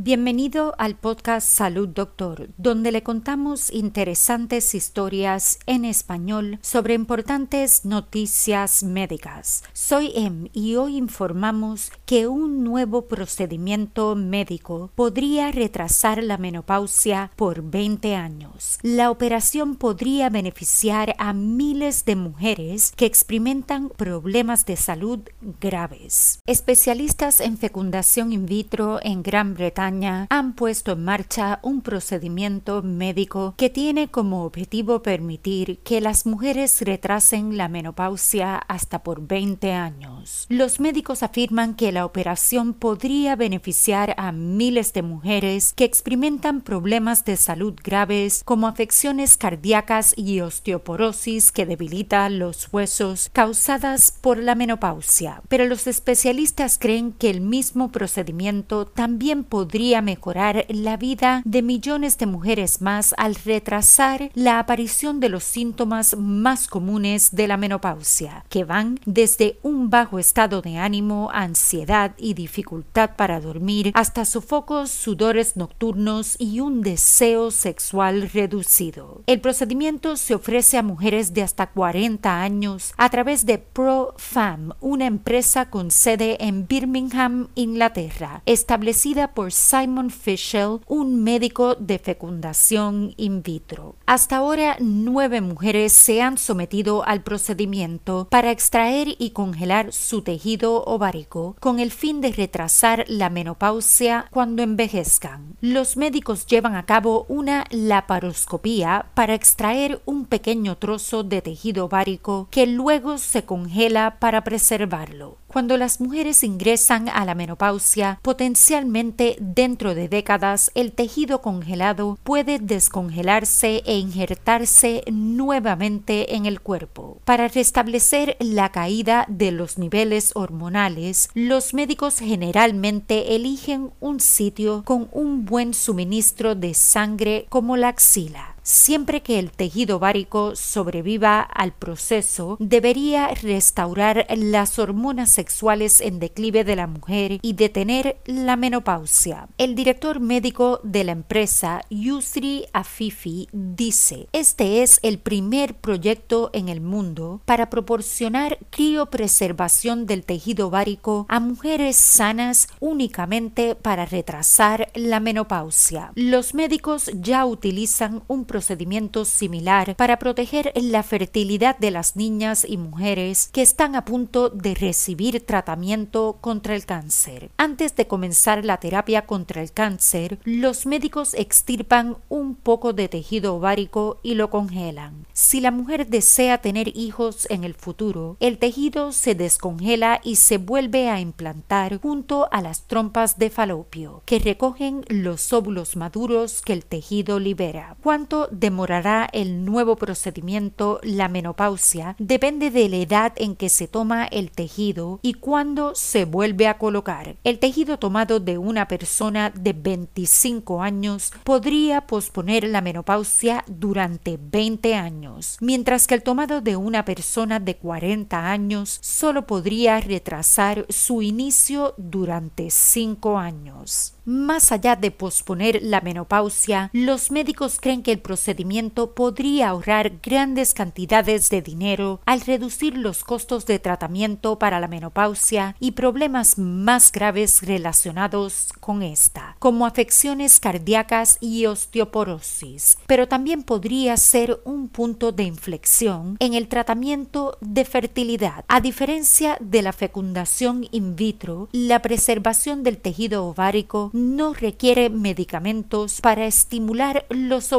Bienvenido al podcast Salud Doctor, donde le contamos interesantes historias en español sobre importantes noticias médicas. Soy Em y hoy informamos que un nuevo procedimiento médico podría retrasar la menopausia por 20 años. La operación podría beneficiar a miles de mujeres que experimentan problemas de salud graves. Especialistas en fecundación in vitro en Gran Bretaña han puesto en marcha un procedimiento médico que tiene como objetivo permitir que las mujeres retrasen la menopausia hasta por 20 años. Los médicos afirman que la operación podría beneficiar a miles de mujeres que experimentan problemas de salud graves como afecciones cardíacas y osteoporosis que debilita los huesos causadas por la menopausia. Pero los especialistas creen que el mismo procedimiento también podría mejorar la vida de millones de mujeres más al retrasar la aparición de los síntomas más comunes de la menopausia, que van desde un bajo estado de ánimo, ansiedad y dificultad para dormir, hasta sofocos, sudores nocturnos y un deseo sexual reducido. El procedimiento se ofrece a mujeres de hasta 40 años a través de ProFam, una empresa con sede en Birmingham, Inglaterra, establecida por Simon Fischel, un médico de fecundación in vitro. Hasta ahora, nueve mujeres se han sometido al procedimiento para extraer y congelar su tejido ovárico con el fin de retrasar la menopausia cuando envejezcan. Los médicos llevan a cabo una laparoscopía para extraer un pequeño trozo de tejido ovárico que luego se congela para preservarlo. Cuando las mujeres ingresan a la menopausia, potencialmente dentro de décadas el tejido congelado puede descongelarse e injertarse nuevamente en el cuerpo. Para restablecer la caída de los niveles hormonales, los médicos generalmente eligen un sitio con un buen suministro de sangre como la axila. Siempre que el tejido ovárico sobreviva al proceso, debería restaurar las hormonas sexuales en declive de la mujer y detener la menopausia. El director médico de la empresa, Yusri Afifi, dice, este es el primer proyecto en el mundo para proporcionar criopreservación del tejido ovárico a mujeres sanas únicamente para retrasar la menopausia. Los médicos ya utilizan un procedimiento similar para proteger la fertilidad de las niñas y mujeres que están a punto de recibir tratamiento contra el cáncer. Antes de comenzar la terapia contra el cáncer, los médicos extirpan un poco de tejido ovárico y lo congelan. Si la mujer desea tener hijos en el futuro, el tejido se descongela y se vuelve a implantar junto a las trompas de falopio, que recogen los óvulos maduros que el tejido libera. ¿Cuánto demorará el nuevo procedimiento, la menopausia, depende de la edad en que se toma el tejido y cuándo se vuelve a colocar. El tejido tomado de una persona de 25 años podría posponer la menopausia durante 20 años, mientras que el tomado de una persona de 40 años solo podría retrasar su inicio durante 5 años. Más allá de posponer la menopausia, los médicos creen que el procedimiento podría ahorrar grandes cantidades de dinero al reducir los costos de tratamiento para la menopausia y problemas más graves relacionados con esta, como afecciones cardíacas y osteoporosis. Pero también podría ser un punto de inflexión en el tratamiento de fertilidad. A diferencia de la fecundación in vitro, la preservación del tejido ovárico no requiere medicamentos para estimular los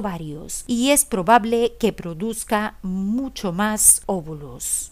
y es probable que produzca mucho más óvulos.